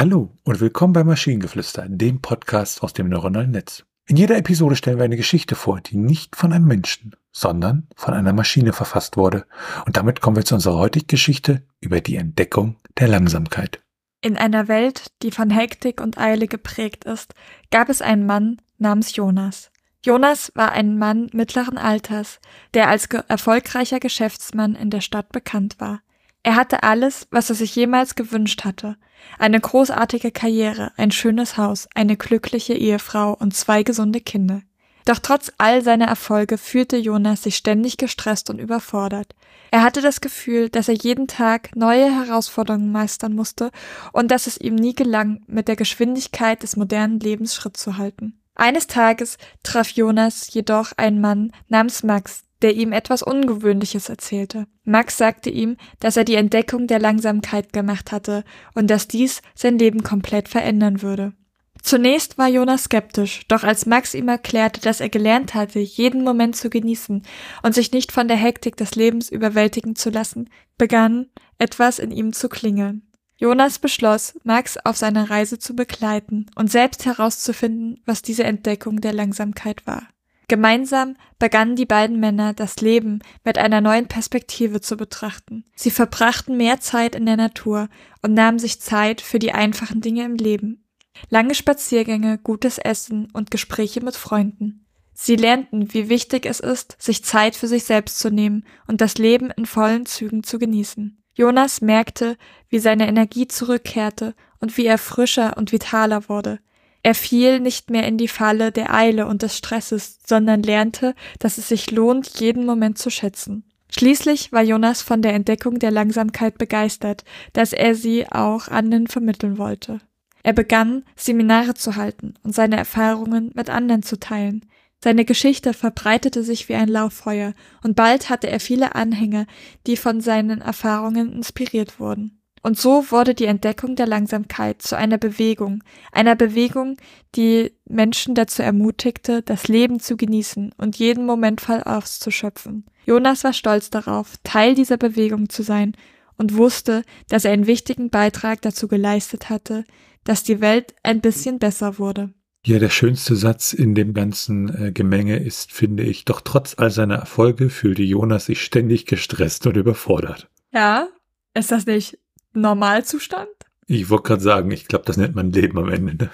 Hallo und willkommen bei Maschinengeflüster, dem Podcast aus dem neuronalen Netz. In jeder Episode stellen wir eine Geschichte vor, die nicht von einem Menschen, sondern von einer Maschine verfasst wurde. Und damit kommen wir zu unserer heutigen Geschichte über die Entdeckung der Langsamkeit. In einer Welt, die von Hektik und Eile geprägt ist, gab es einen Mann namens Jonas. Jonas war ein Mann mittleren Alters, der als ge erfolgreicher Geschäftsmann in der Stadt bekannt war. Er hatte alles, was er sich jemals gewünscht hatte. Eine großartige Karriere, ein schönes Haus, eine glückliche Ehefrau und zwei gesunde Kinder. Doch trotz all seiner Erfolge fühlte Jonas sich ständig gestresst und überfordert. Er hatte das Gefühl, dass er jeden Tag neue Herausforderungen meistern musste und dass es ihm nie gelang, mit der Geschwindigkeit des modernen Lebens Schritt zu halten. Eines Tages traf Jonas jedoch einen Mann namens Max, der ihm etwas Ungewöhnliches erzählte. Max sagte ihm, dass er die Entdeckung der Langsamkeit gemacht hatte und dass dies sein Leben komplett verändern würde. Zunächst war Jonas skeptisch, doch als Max ihm erklärte, dass er gelernt hatte, jeden Moment zu genießen und sich nicht von der Hektik des Lebens überwältigen zu lassen, begann etwas in ihm zu klingeln. Jonas beschloss, Max auf seiner Reise zu begleiten und selbst herauszufinden, was diese Entdeckung der Langsamkeit war. Gemeinsam begannen die beiden Männer das Leben mit einer neuen Perspektive zu betrachten. Sie verbrachten mehr Zeit in der Natur und nahmen sich Zeit für die einfachen Dinge im Leben. Lange Spaziergänge, gutes Essen und Gespräche mit Freunden. Sie lernten, wie wichtig es ist, sich Zeit für sich selbst zu nehmen und das Leben in vollen Zügen zu genießen. Jonas merkte, wie seine Energie zurückkehrte und wie er frischer und vitaler wurde. Er fiel nicht mehr in die Falle der Eile und des Stresses, sondern lernte, dass es sich lohnt, jeden Moment zu schätzen. Schließlich war Jonas von der Entdeckung der Langsamkeit begeistert, dass er sie auch anderen vermitteln wollte. Er begann, Seminare zu halten und seine Erfahrungen mit anderen zu teilen. Seine Geschichte verbreitete sich wie ein Lauffeuer, und bald hatte er viele Anhänger, die von seinen Erfahrungen inspiriert wurden. Und so wurde die Entdeckung der Langsamkeit zu einer Bewegung, einer Bewegung, die Menschen dazu ermutigte, das Leben zu genießen und jeden Moment voll auszuschöpfen. Jonas war stolz darauf, Teil dieser Bewegung zu sein und wusste, dass er einen wichtigen Beitrag dazu geleistet hatte, dass die Welt ein bisschen besser wurde. Ja, der schönste Satz in dem ganzen äh, Gemenge ist, finde ich, doch trotz all seiner Erfolge fühlte Jonas sich ständig gestresst und überfordert. Ja, ist das nicht Normalzustand? Ich wollte gerade sagen, ich glaube, das nennt man Leben am Ende. Ne?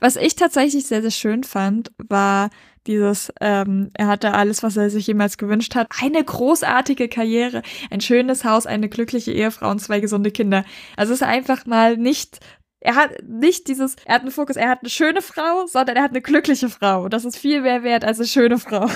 Was ich tatsächlich sehr, sehr schön fand, war dieses, ähm, er hatte alles, was er sich jemals gewünscht hat. Eine großartige Karriere, ein schönes Haus, eine glückliche Ehefrau und zwei gesunde Kinder. Also es ist einfach mal nicht, er hat nicht dieses, er hat einen Fokus, er hat eine schöne Frau, sondern er hat eine glückliche Frau. Das ist viel mehr wert als eine schöne Frau.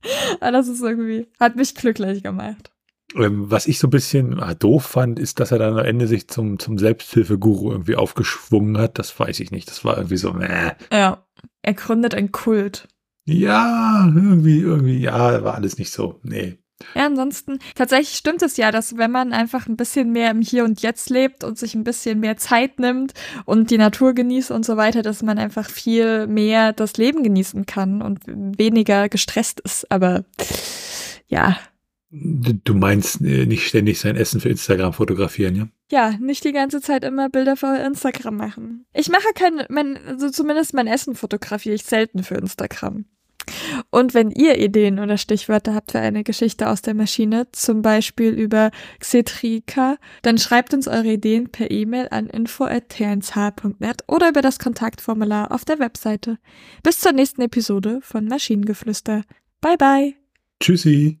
das ist irgendwie, hat mich glücklich gemacht. Ähm, was ich so ein bisschen ah, doof fand, ist, dass er dann am Ende sich zum, zum Selbsthilfeguru irgendwie aufgeschwungen hat. Das weiß ich nicht. Das war irgendwie so, äh. Ja, er gründet einen Kult. Ja, irgendwie, irgendwie, ja, war alles nicht so. Nee. Ja, ansonsten, tatsächlich stimmt es ja, dass wenn man einfach ein bisschen mehr im Hier und Jetzt lebt und sich ein bisschen mehr Zeit nimmt und die Natur genießt und so weiter, dass man einfach viel mehr das Leben genießen kann und weniger gestresst ist. Aber ja, Du meinst äh, nicht ständig sein Essen für Instagram fotografieren, ja? Ja, nicht die ganze Zeit immer Bilder für Instagram machen. Ich mache kein, mein, also zumindest mein Essen fotografiere ich selten für Instagram. Und wenn ihr Ideen oder Stichwörter habt für eine Geschichte aus der Maschine, zum Beispiel über Xetrika, dann schreibt uns eure Ideen per E-Mail an info.tnsh.net oder über das Kontaktformular auf der Webseite. Bis zur nächsten Episode von Maschinengeflüster. Bye bye. Tschüssi.